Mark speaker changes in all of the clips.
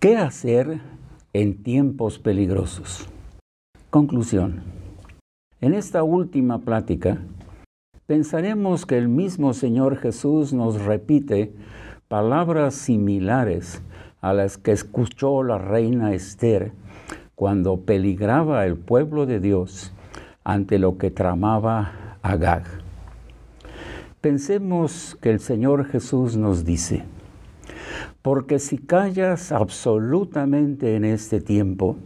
Speaker 1: ¿Qué hacer en tiempos peligrosos? Conclusión. En esta última plática, pensaremos que el mismo Señor Jesús nos repite palabras similares a las que escuchó la reina Esther cuando peligraba el pueblo de Dios ante lo que tramaba Agag. Pensemos que el Señor Jesús nos dice, porque si callas absolutamente en este tiempo,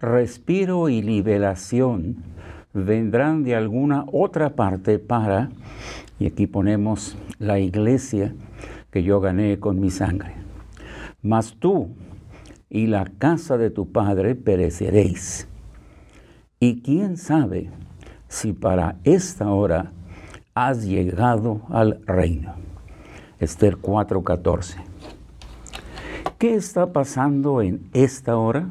Speaker 1: respiro y liberación vendrán de alguna otra parte para, y aquí ponemos la iglesia que yo gané con mi sangre. Mas tú y la casa de tu padre pereceréis. Y quién sabe si para esta hora has llegado al reino. Esther 4:14. ¿Qué está pasando en esta hora?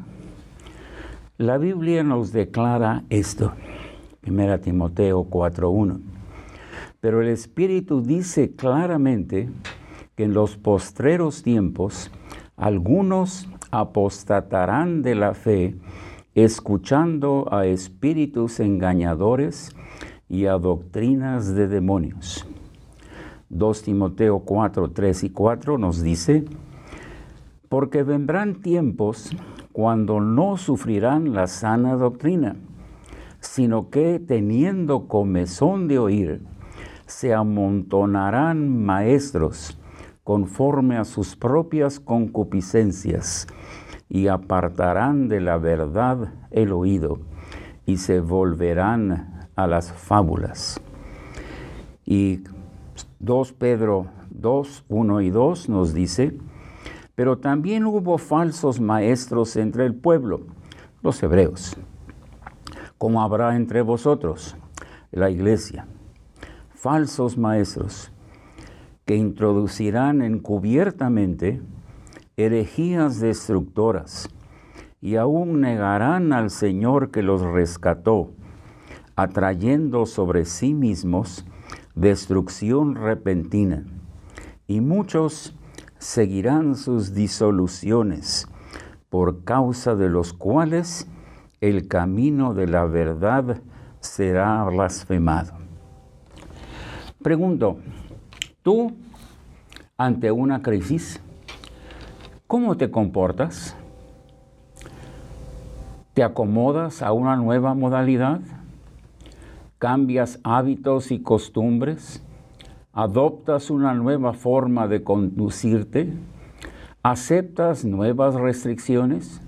Speaker 1: La Biblia nos declara esto. 1 Timoteo 4:1. Pero el Espíritu dice claramente que en los postreros tiempos algunos apostatarán de la fe, escuchando a espíritus engañadores y a doctrinas de demonios. 2 Timoteo 4, 3 y 4 nos dice, porque vendrán tiempos cuando no sufrirán la sana doctrina, sino que teniendo comezón de oír, se amontonarán maestros conforme a sus propias concupiscencias y apartarán de la verdad el oído y se volverán a las fábulas. Y 2 Pedro 2, 1 y 2 nos dice, pero también hubo falsos maestros entre el pueblo, los hebreos, como habrá entre vosotros, la iglesia, falsos maestros que introducirán encubiertamente herejías destructoras y aún negarán al Señor que los rescató, atrayendo sobre sí mismos destrucción repentina. Y muchos seguirán sus disoluciones, por causa de los cuales el camino de la verdad será blasfemado. Pregunto, Tú, ante una crisis, ¿cómo te comportas? ¿Te acomodas a una nueva modalidad? ¿Cambias hábitos y costumbres? ¿Adoptas una nueva forma de conducirte? ¿Aceptas nuevas restricciones?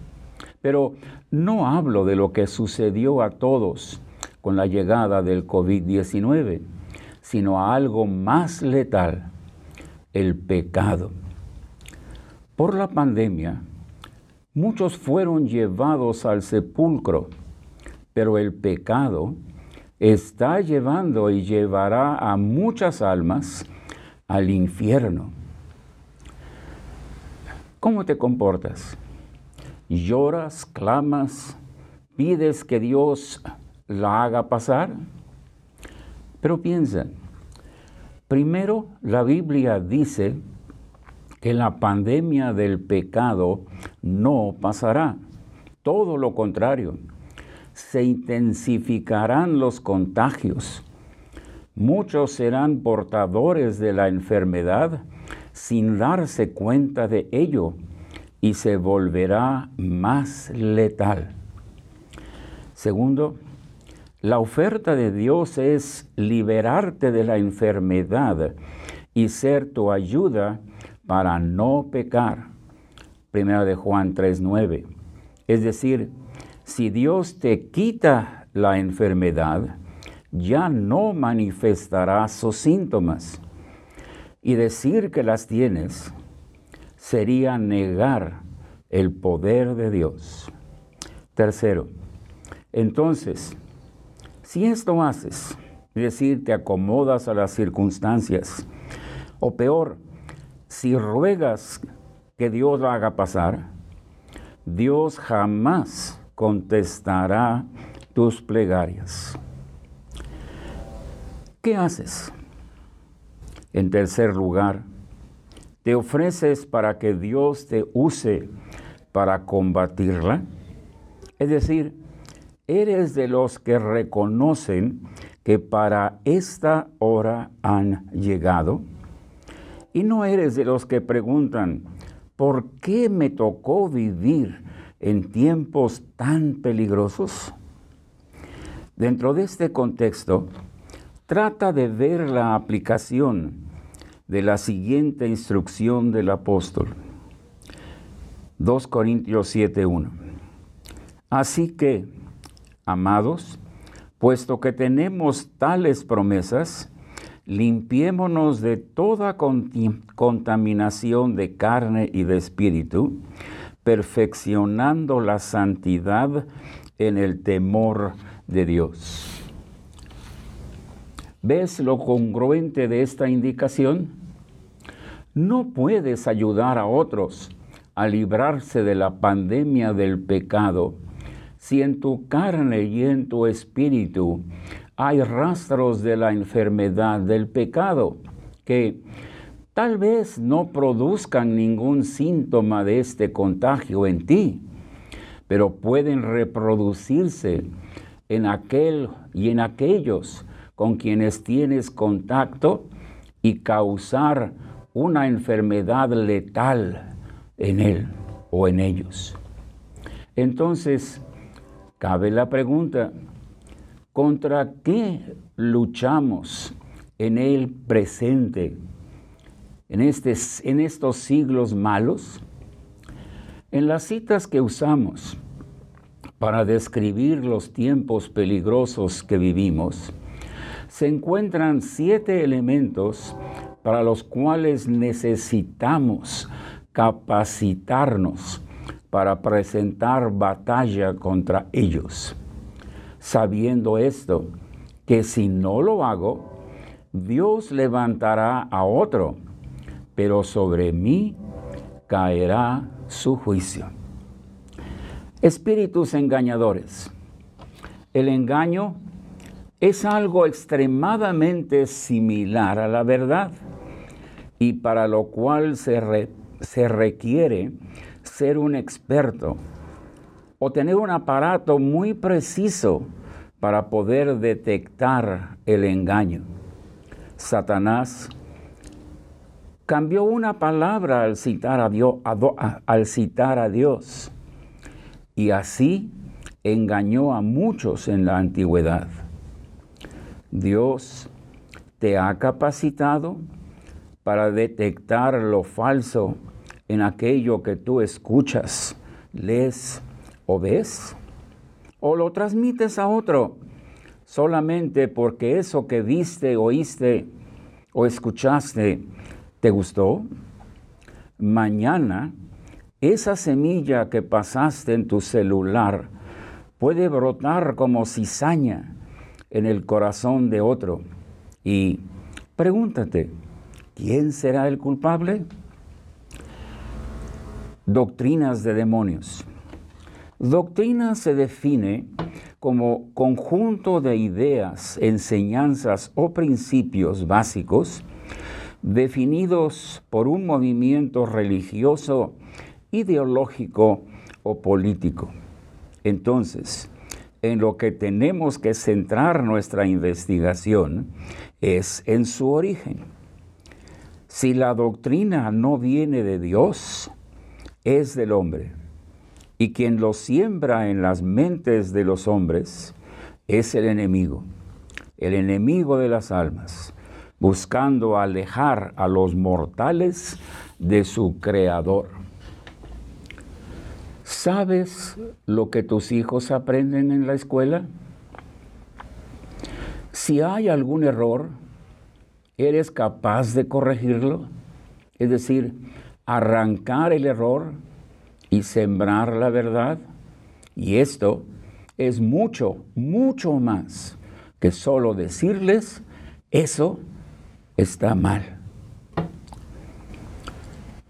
Speaker 1: Pero no hablo de lo que sucedió a todos con la llegada del COVID-19 sino a algo más letal, el pecado. Por la pandemia, muchos fueron llevados al sepulcro, pero el pecado está llevando y llevará a muchas almas al infierno. ¿Cómo te comportas? ¿Lloras, clamas, pides que Dios la haga pasar? Pero piensa, primero la Biblia dice que la pandemia del pecado no pasará. Todo lo contrario, se intensificarán los contagios. Muchos serán portadores de la enfermedad sin darse cuenta de ello y se volverá más letal. Segundo, la oferta de Dios es liberarte de la enfermedad y ser tu ayuda para no pecar. Primera de Juan 3:9. Es decir, si Dios te quita la enfermedad, ya no manifestarás sus síntomas. Y decir que las tienes sería negar el poder de Dios. Tercero, entonces, si esto haces, es decir, te acomodas a las circunstancias, o peor, si ruegas que Dios lo haga pasar, Dios jamás contestará tus plegarias. ¿Qué haces? En tercer lugar, te ofreces para que Dios te use para combatirla? Es decir, eres de los que reconocen que para esta hora han llegado. Y no eres de los que preguntan, ¿por qué me tocó vivir en tiempos tan peligrosos? Dentro de este contexto, trata de ver la aplicación de la siguiente instrucción del apóstol. 2 Corintios 7:1. Así que, amados, puesto que tenemos tales promesas, limpiémonos de toda contaminación de carne y de espíritu, perfeccionando la santidad en el temor de Dios. ¿Ves lo congruente de esta indicación? No puedes ayudar a otros a librarse de la pandemia del pecado si en tu carne y en tu espíritu hay rastros de la enfermedad del pecado que tal vez no produzcan ningún síntoma de este contagio en ti, pero pueden reproducirse en aquel y en aquellos con quienes tienes contacto y causar una enfermedad letal en él o en ellos. Entonces, cabe la pregunta, ¿contra qué luchamos en el presente, en, este, en estos siglos malos? En las citas que usamos, para describir los tiempos peligrosos que vivimos, se encuentran siete elementos para los cuales necesitamos capacitarnos para presentar batalla contra ellos, sabiendo esto, que si no lo hago, Dios levantará a otro, pero sobre mí caerá su juicio espíritus engañadores. El engaño es algo extremadamente similar a la verdad y para lo cual se, se requiere ser un experto o tener un aparato muy preciso para poder detectar el engaño. Satanás cambió una palabra al citar a Dios, al citar a Dios y así engañó a muchos en la antigüedad. Dios te ha capacitado para detectar lo falso en aquello que tú escuchas, lees o ves, o lo transmites a otro solamente porque eso que viste, oíste o escuchaste te gustó. Mañana esa semilla que pasaste en tu celular puede brotar como cizaña en el corazón de otro. Y pregúntate, ¿quién será el culpable? Doctrinas de demonios. Doctrina se define como conjunto de ideas, enseñanzas o principios básicos definidos por un movimiento religioso ideológico o político. Entonces, en lo que tenemos que centrar nuestra investigación es en su origen. Si la doctrina no viene de Dios, es del hombre. Y quien lo siembra en las mentes de los hombres es el enemigo, el enemigo de las almas, buscando alejar a los mortales de su creador. ¿Sabes lo que tus hijos aprenden en la escuela? Si hay algún error, ¿eres capaz de corregirlo? Es decir, arrancar el error y sembrar la verdad. Y esto es mucho, mucho más que solo decirles, eso está mal.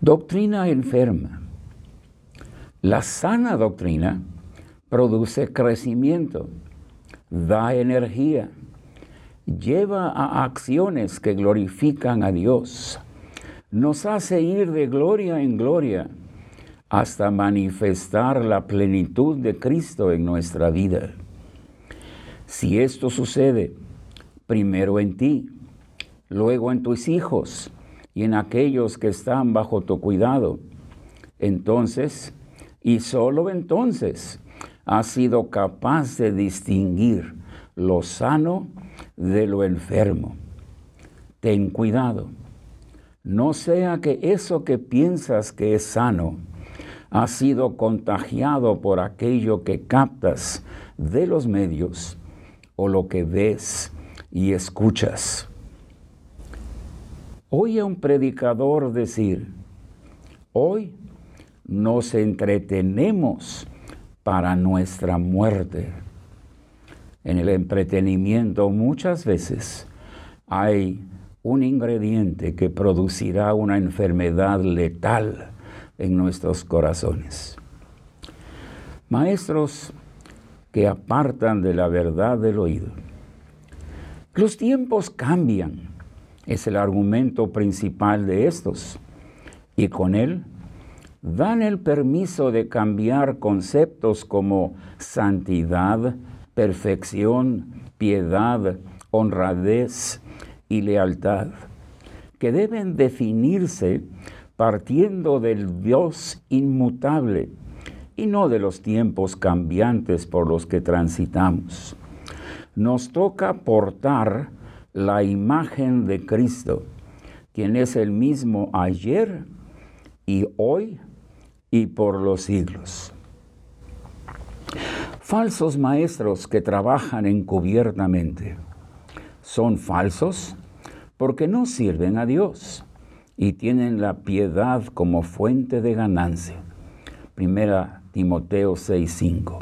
Speaker 1: Doctrina enferma la sana doctrina produce crecimiento, da energía, lleva a acciones que glorifican a Dios, nos hace ir de gloria en gloria hasta manifestar la plenitud de Cristo en nuestra vida. Si esto sucede, primero en ti, luego en tus hijos y en aquellos que están bajo tu cuidado, entonces, y solo entonces, has sido capaz de distinguir lo sano de lo enfermo. Ten cuidado. No sea que eso que piensas que es sano ha sido contagiado por aquello que captas de los medios o lo que ves y escuchas. Oye a un predicador decir, hoy nos entretenemos para nuestra muerte. En el entretenimiento muchas veces hay un ingrediente que producirá una enfermedad letal en nuestros corazones. Maestros que apartan de la verdad del oído. Los tiempos cambian, es el argumento principal de estos, y con él dan el permiso de cambiar conceptos como santidad, perfección, piedad, honradez y lealtad, que deben definirse partiendo del Dios inmutable y no de los tiempos cambiantes por los que transitamos. Nos toca portar la imagen de Cristo, quien es el mismo ayer y hoy y por los siglos. Falsos maestros que trabajan encubiertamente son falsos porque no sirven a Dios y tienen la piedad como fuente de ganancia. Primera Timoteo 6:5.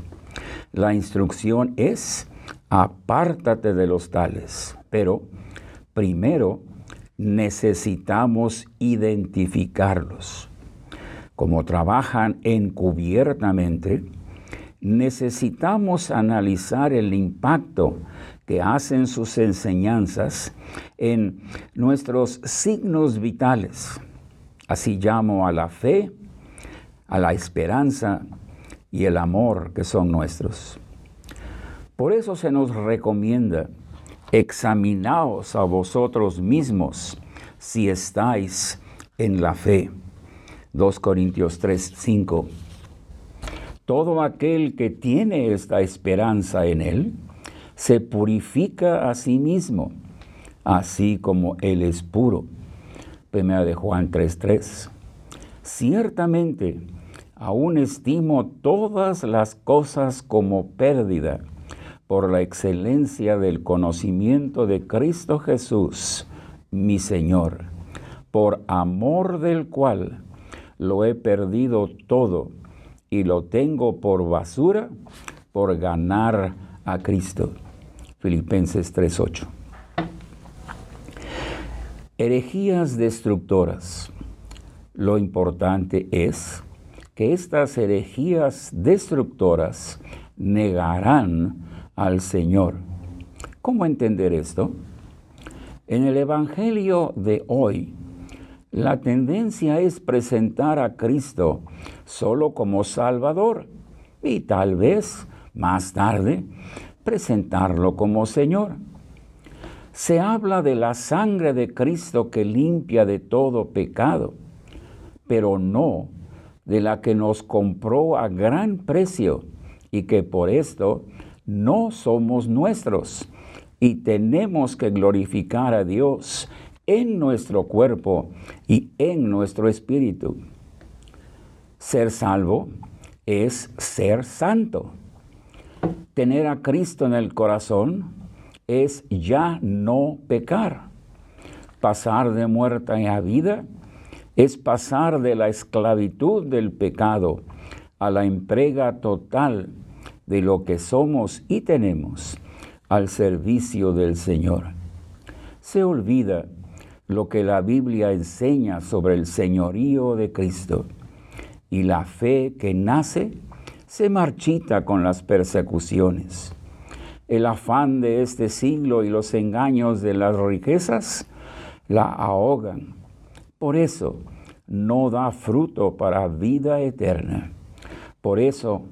Speaker 1: La instrucción es, apártate de los tales, pero primero necesitamos identificarlos. Como trabajan encubiertamente, necesitamos analizar el impacto que hacen sus enseñanzas en nuestros signos vitales. Así llamo a la fe, a la esperanza y el amor que son nuestros. Por eso se nos recomienda, examinaos a vosotros mismos si estáis en la fe. 2 Corintios 3, 5. Todo aquel que tiene esta esperanza en Él, se purifica a sí mismo, así como Él es puro. Primera de Juan 3:3. Ciertamente, aún estimo todas las cosas como pérdida por la excelencia del conocimiento de Cristo Jesús, mi Señor, por amor del cual lo he perdido todo y lo tengo por basura por ganar a Cristo. Filipenses 3:8. Herejías destructoras. Lo importante es que estas herejías destructoras negarán al Señor. ¿Cómo entender esto? En el Evangelio de hoy, la tendencia es presentar a Cristo solo como Salvador y tal vez más tarde presentarlo como Señor. Se habla de la sangre de Cristo que limpia de todo pecado, pero no de la que nos compró a gran precio y que por esto no somos nuestros y tenemos que glorificar a Dios en nuestro cuerpo y en nuestro espíritu. Ser salvo es ser santo. Tener a Cristo en el corazón es ya no pecar. Pasar de muerte a vida es pasar de la esclavitud del pecado a la entrega total de lo que somos y tenemos al servicio del Señor. Se olvida lo que la Biblia enseña sobre el señorío de Cristo y la fe que nace se marchita con las persecuciones. El afán de este siglo y los engaños de las riquezas la ahogan. Por eso, no da fruto para vida eterna. Por eso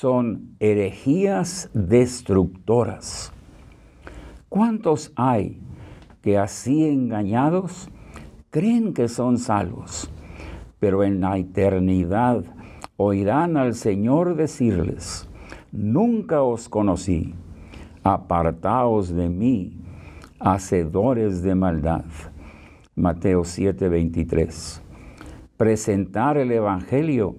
Speaker 1: son herejías destructoras. ¿Cuántos hay que así engañados creen que son salvos? Pero en la eternidad oirán al Señor decirles, nunca os conocí, apartaos de mí, hacedores de maldad. Mateo 7:23. Presentar el Evangelio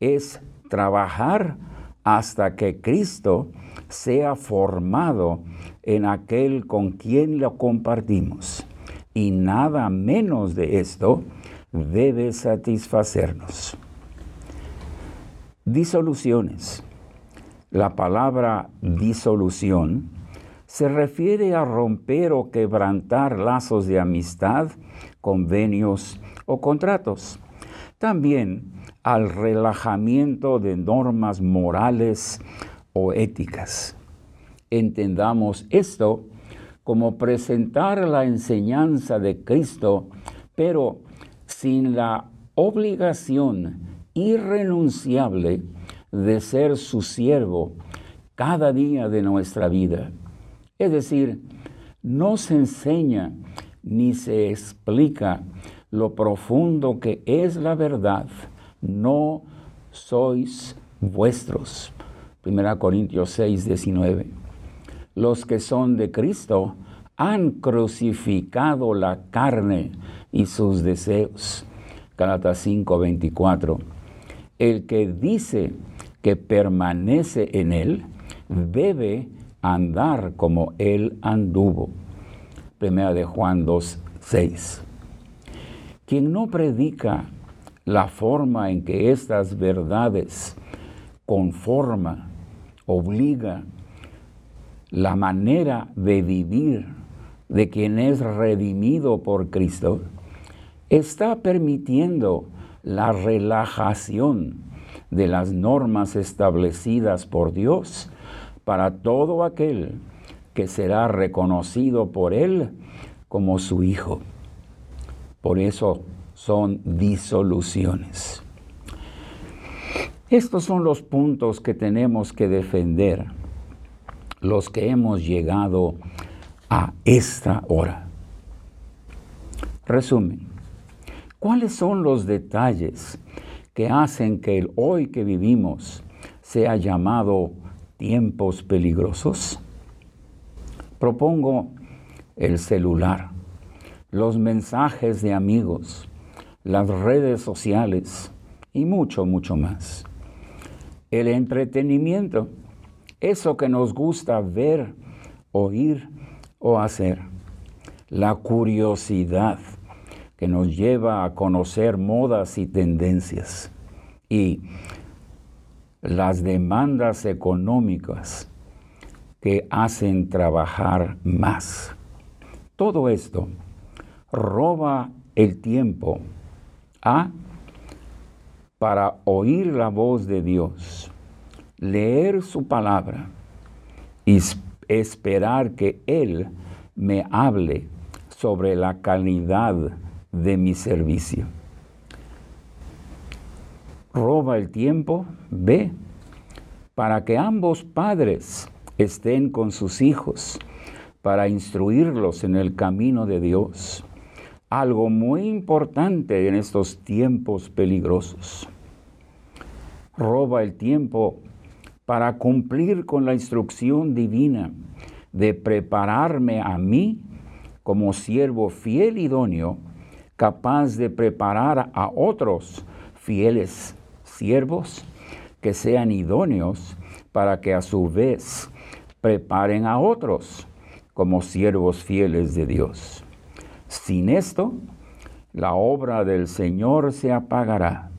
Speaker 1: es trabajar hasta que Cristo sea formado en aquel con quien lo compartimos. Y nada menos de esto debe satisfacernos. Disoluciones. La palabra disolución se refiere a romper o quebrantar lazos de amistad, convenios o contratos. También al relajamiento de normas morales o éticas. Entendamos esto como presentar la enseñanza de Cristo, pero sin la obligación irrenunciable de ser su siervo cada día de nuestra vida. Es decir, no se enseña ni se explica lo profundo que es la verdad. No sois vuestros. 1 Corintios 6, 19. Los que son de Cristo han crucificado la carne y sus deseos. Galatas 5, 24. El que dice que permanece en él debe andar como él anduvo. Primera de Juan 2, 6. Quien no predica la forma en que estas verdades conforma, obliga la manera de vivir de quien es redimido por Cristo, está permitiendo la relajación de las normas establecidas por Dios para todo aquel que será reconocido por Él como su Hijo. Por eso son disoluciones. Estos son los puntos que tenemos que defender, los que hemos llegado a esta hora. Resumen, ¿cuáles son los detalles que hacen que el hoy que vivimos sea llamado tiempos peligrosos? Propongo el celular, los mensajes de amigos, las redes sociales y mucho, mucho más. El entretenimiento, eso que nos gusta ver, oír o hacer. La curiosidad que nos lleva a conocer modas y tendencias. Y las demandas económicas que hacen trabajar más. Todo esto roba el tiempo a para oír la voz de Dios, leer su palabra y esperar que Él me hable sobre la calidad de mi servicio roba el tiempo, ve, para que ambos padres estén con sus hijos, para instruirlos en el camino de Dios. Algo muy importante en estos tiempos peligrosos. Roba el tiempo para cumplir con la instrucción divina de prepararme a mí como siervo fiel idóneo, capaz de preparar a otros fieles siervos que sean idóneos para que a su vez preparen a otros como siervos fieles de Dios. Sin esto, la obra del Señor se apagará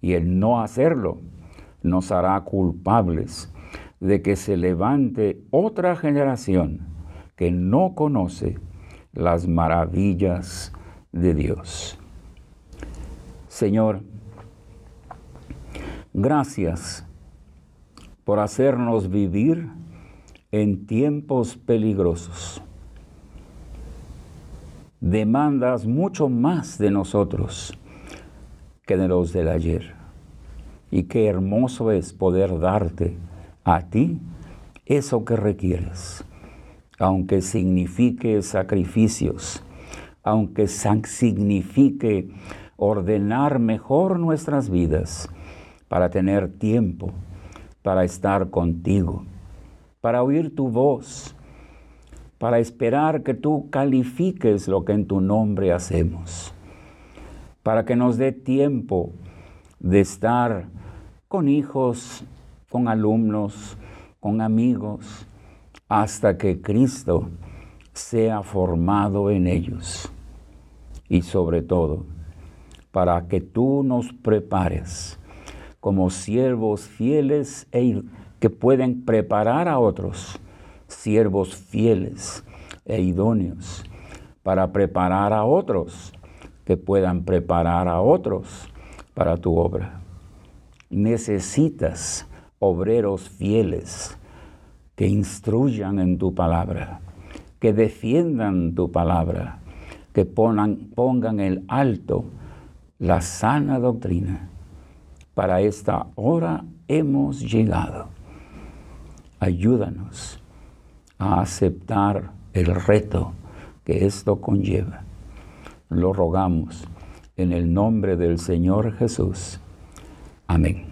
Speaker 1: y el no hacerlo nos hará culpables de que se levante otra generación que no conoce las maravillas de Dios. Señor, Gracias por hacernos vivir en tiempos peligrosos. Demandas mucho más de nosotros que de los del ayer. Y qué hermoso es poder darte a ti eso que requieres, aunque signifique sacrificios, aunque signifique ordenar mejor nuestras vidas para tener tiempo, para estar contigo, para oír tu voz, para esperar que tú califiques lo que en tu nombre hacemos, para que nos dé tiempo de estar con hijos, con alumnos, con amigos, hasta que Cristo sea formado en ellos. Y sobre todo, para que tú nos prepares como siervos fieles e que pueden preparar a otros siervos fieles e idóneos para preparar a otros que puedan preparar a otros para tu obra. Necesitas obreros fieles que instruyan en tu palabra, que defiendan tu palabra, que pongan, pongan el alto la sana doctrina. Para esta hora hemos llegado. Ayúdanos a aceptar el reto que esto conlleva. Lo rogamos en el nombre del Señor Jesús. Amén.